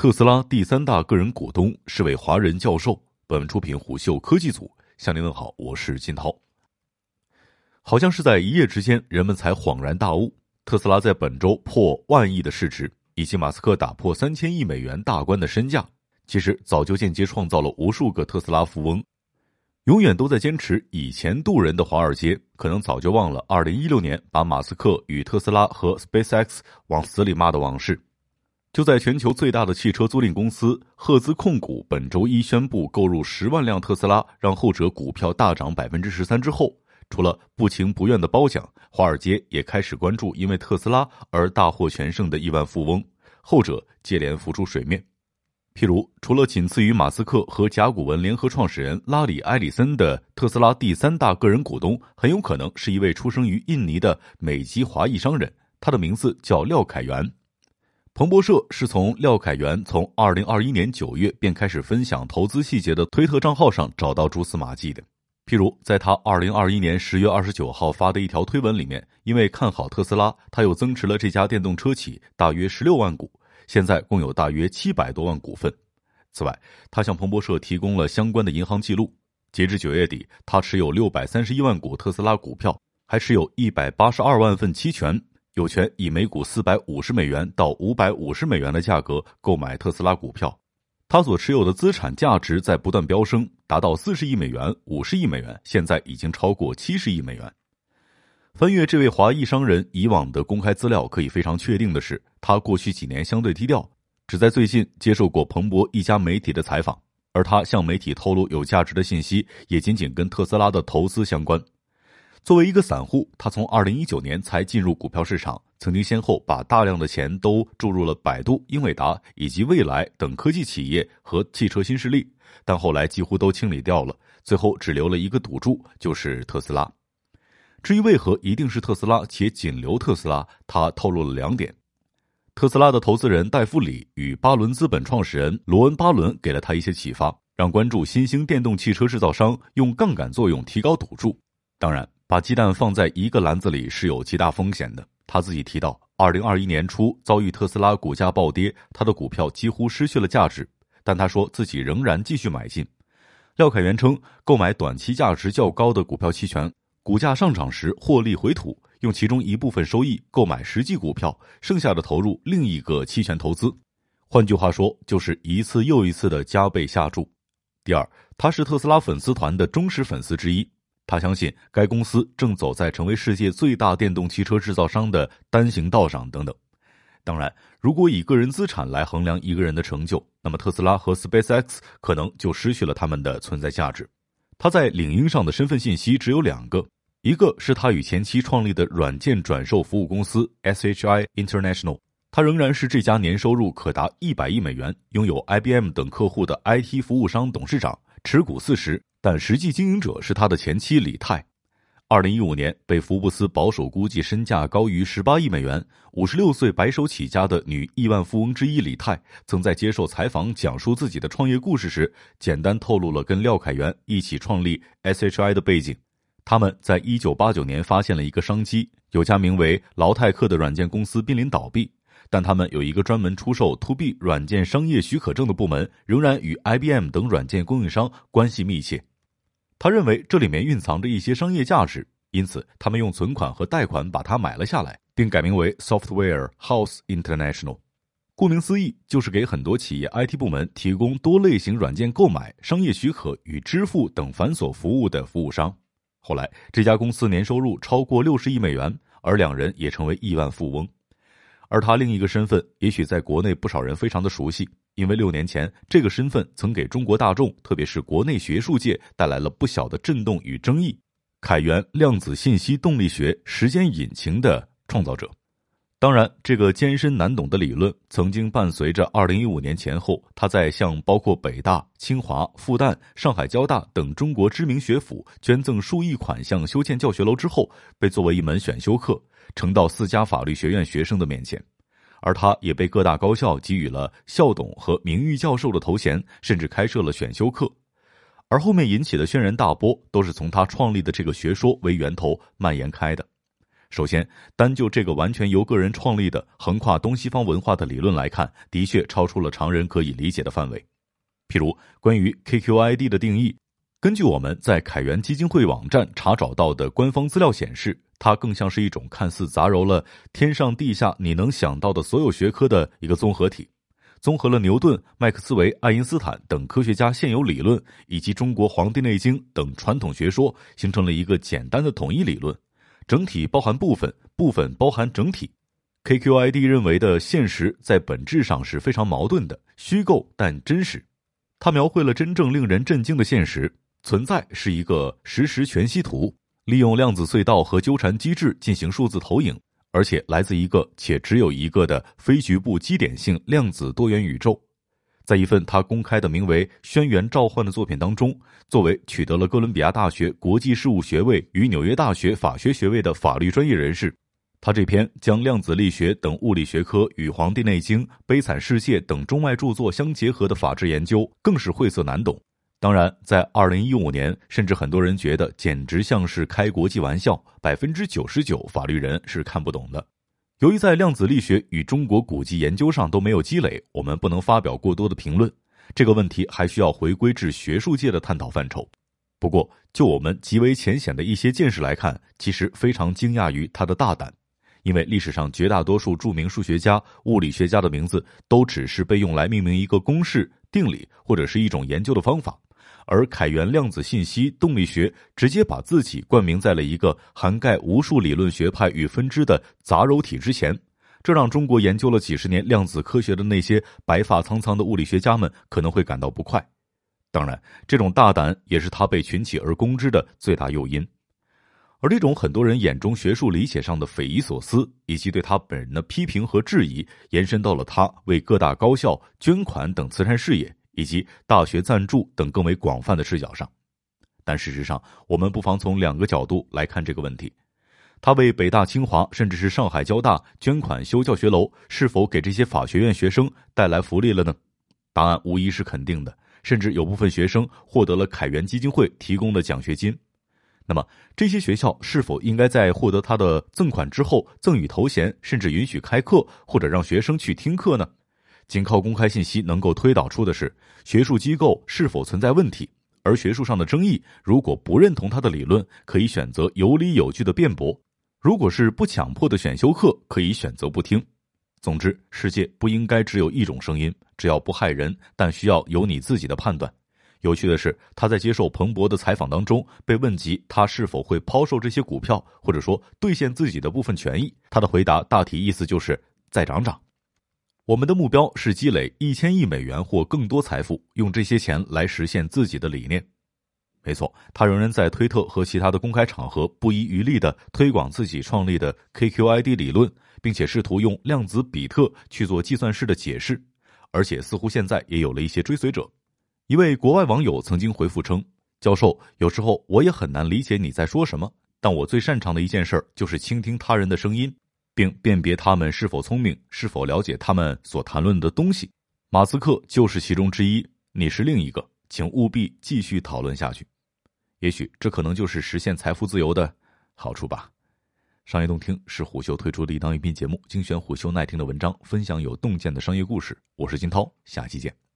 特斯拉第三大个人股东是位华人教授。本文出品虎嗅科技组，向您问好，我是金涛。好像是在一夜之间，人们才恍然大悟，特斯拉在本周破万亿的市值，以及马斯克打破三千亿美元大关的身价，其实早就间接创造了无数个特斯拉富翁。永远都在坚持以钱渡人的华尔街，可能早就忘了二零一六年把马斯克与特斯拉和 SpaceX 往死里骂的往事。就在全球最大的汽车租赁公司赫兹控股本周一宣布购入十万辆特斯拉，让后者股票大涨百分之十三之后，除了不情不愿的褒奖，华尔街也开始关注因为特斯拉而大获全胜的亿万富翁，后者接连浮出水面。譬如，除了仅次于马斯克和甲骨文联合创始人拉里·埃里森的特斯拉第三大个人股东，很有可能是一位出生于印尼的美籍华裔商人，他的名字叫廖凯元。彭博社是从廖凯元从二零二一年九月便开始分享投资细节的推特账号上找到蛛丝马迹的。譬如，在他二零二一年十月二十九号发的一条推文里面，因为看好特斯拉，他又增持了这家电动车企大约十六万股，现在共有大约七百多万股份。此外，他向彭博社提供了相关的银行记录，截至九月底，他持有六百三十一万股特斯拉股票，还持有一百八十二万份期权。有权以每股四百五十美元到五百五十美元的价格购买特斯拉股票，他所持有的资产价值在不断飙升，达到四十亿美元、五十亿美元，现在已经超过七十亿美元。翻阅这位华裔商人以往的公开资料，可以非常确定的是，他过去几年相对低调，只在最近接受过彭博一家媒体的采访，而他向媒体透露有价值的信息，也仅仅跟特斯拉的投资相关。作为一个散户，他从二零一九年才进入股票市场，曾经先后把大量的钱都注入了百度、英伟达以及蔚来等科技企业和汽车新势力，但后来几乎都清理掉了，最后只留了一个赌注，就是特斯拉。至于为何一定是特斯拉且仅留特斯拉，他透露了两点：特斯拉的投资人戴夫里与巴伦资本创始人罗恩·巴伦给了他一些启发，让关注新兴电动汽车制造商用杠杆作用提高赌注。当然。把鸡蛋放在一个篮子里是有极大风险的。他自己提到，二零二一年初遭遇特斯拉股价暴跌，他的股票几乎失去了价值，但他说自己仍然继续买进。廖凯元称，购买短期价值较高的股票期权，股价上涨时获利回吐，用其中一部分收益购买实际股票，剩下的投入另一个期权投资。换句话说，就是一次又一次的加倍下注。第二，他是特斯拉粉丝团的忠实粉丝之一。他相信该公司正走在成为世界最大电动汽车制造商的单行道上。等等，当然，如果以个人资产来衡量一个人的成就，那么特斯拉和 SpaceX 可能就失去了他们的存在价值。他在领英上的身份信息只有两个，一个是他与前妻创立的软件转售服务公司 SHI International，他仍然是这家年收入可达一百亿美元、拥有 IBM 等客户的 IT 服务商董事长，持股四十。但实际经营者是他的前妻李泰。二零一五年，被福布斯保守估计身价高于十八亿美元、五十六岁白手起家的女亿万富翁之一李泰，曾在接受采访讲述自己的创业故事时，简单透露了跟廖凯元一起创立 SHI 的背景。他们在一九八九年发现了一个商机，有家名为劳泰克的软件公司濒临倒闭。但他们有一个专门出售 To B 软件商业许可证的部门，仍然与 IBM 等软件供应商关系密切。他认为这里面蕴藏着一些商业价值，因此他们用存款和贷款把它买了下来，并改名为 Software House International。顾名思义，就是给很多企业 IT 部门提供多类型软件购买、商业许可与支付等繁琐服务的服务商。后来，这家公司年收入超过六十亿美元，而两人也成为亿万富翁。而他另一个身份，也许在国内不少人非常的熟悉，因为六年前这个身份曾给中国大众，特别是国内学术界带来了不小的震动与争议。凯源量子信息动力学时间引擎的创造者，当然，这个艰深难懂的理论曾经伴随着二零一五年前后，他在向包括北大、清华、复旦、上海交大等中国知名学府捐赠数亿款项修建教学楼之后，被作为一门选修课。呈到四家法律学院学生的面前，而他也被各大高校给予了校董和名誉教授的头衔，甚至开设了选修课。而后面引起的轩然大波，都是从他创立的这个学说为源头蔓延开的。首先，单就这个完全由个人创立的、横跨东西方文化的理论来看，的确超出了常人可以理解的范围。譬如，关于 KQID 的定义，根据我们在凯源基金会网站查找到的官方资料显示，它更像是一种看似杂糅了天上地下你能想到的所有学科的一个综合体，综合了牛顿、麦克斯韦、爱因斯坦等科学家现有理论，以及中国《黄帝内经》等传统学说，形成了一个简单的统一理论。整体包含部分，部分包含整体。KQID 认为的现实在本质上是非常矛盾的，虚构但真实。它描绘了真正令人震惊的现实存在是一个实时全息图，利用量子隧道和纠缠机制进行数字投影，而且来自一个且只有一个的非局部基点性量子多元宇宙。在一份他公开的名为《轩辕召唤》的作品当中，作为取得了哥伦比亚大学国际事务学位与纽约大学法学学位的法律专业人士，他这篇将量子力学等物理学科与《黄帝内经》《悲惨世界》等中外著作相结合的法治研究，更是晦涩难懂。当然，在二零一五年，甚至很多人觉得简直像是开国际玩笑，百分之九十九法律人是看不懂的。由于在量子力学与中国古籍研究上都没有积累，我们不能发表过多的评论。这个问题还需要回归至学术界的探讨范畴。不过，就我们极为浅显的一些见识来看，其实非常惊讶于他的大胆，因为历史上绝大多数著名数学家、物理学家的名字都只是被用来命名一个公式、定理或者是一种研究的方法。而凯源量子信息动力学直接把自己冠名在了一个涵盖无数理论学派与分支的杂糅体之前，这让中国研究了几十年量子科学的那些白发苍苍的物理学家们可能会感到不快。当然，这种大胆也是他被群起而攻之的最大诱因。而这种很多人眼中学术理解上的匪夷所思，以及对他本人的批评和质疑，延伸到了他为各大高校捐款等慈善事业。以及大学赞助等更为广泛的视角上，但事实上，我们不妨从两个角度来看这个问题：他为北大、清华，甚至是上海交大捐款修教学楼，是否给这些法学院学生带来福利了呢？答案无疑是肯定的，甚至有部分学生获得了凯源基金会提供的奖学金。那么，这些学校是否应该在获得他的赠款之后赠予头衔，甚至允许开课或者让学生去听课呢？仅靠公开信息能够推导出的是学术机构是否存在问题，而学术上的争议，如果不认同他的理论，可以选择有理有据的辩驳；如果是不强迫的选修课，可以选择不听。总之，世界不应该只有一种声音，只要不害人，但需要有你自己的判断。有趣的是，他在接受彭博的采访当中被问及他是否会抛售这些股票，或者说兑现自己的部分权益，他的回答大体意思就是再涨涨。我们的目标是积累一千亿美元或更多财富，用这些钱来实现自己的理念。没错，他仍然在推特和其他的公开场合不遗余力的推广自己创立的 KQID 理论，并且试图用量子比特去做计算式的解释，而且似乎现在也有了一些追随者。一位国外网友曾经回复称：“教授，有时候我也很难理解你在说什么，但我最擅长的一件事就是倾听他人的声音。”并辨别他们是否聪明，是否了解他们所谈论的东西。马斯克就是其中之一，你是另一个，请务必继续讨论下去。也许这可能就是实现财富自由的好处吧。商业洞听是虎嗅推出的一档音频节目，精选虎嗅耐听的文章，分享有洞见的商业故事。我是金涛，下期见。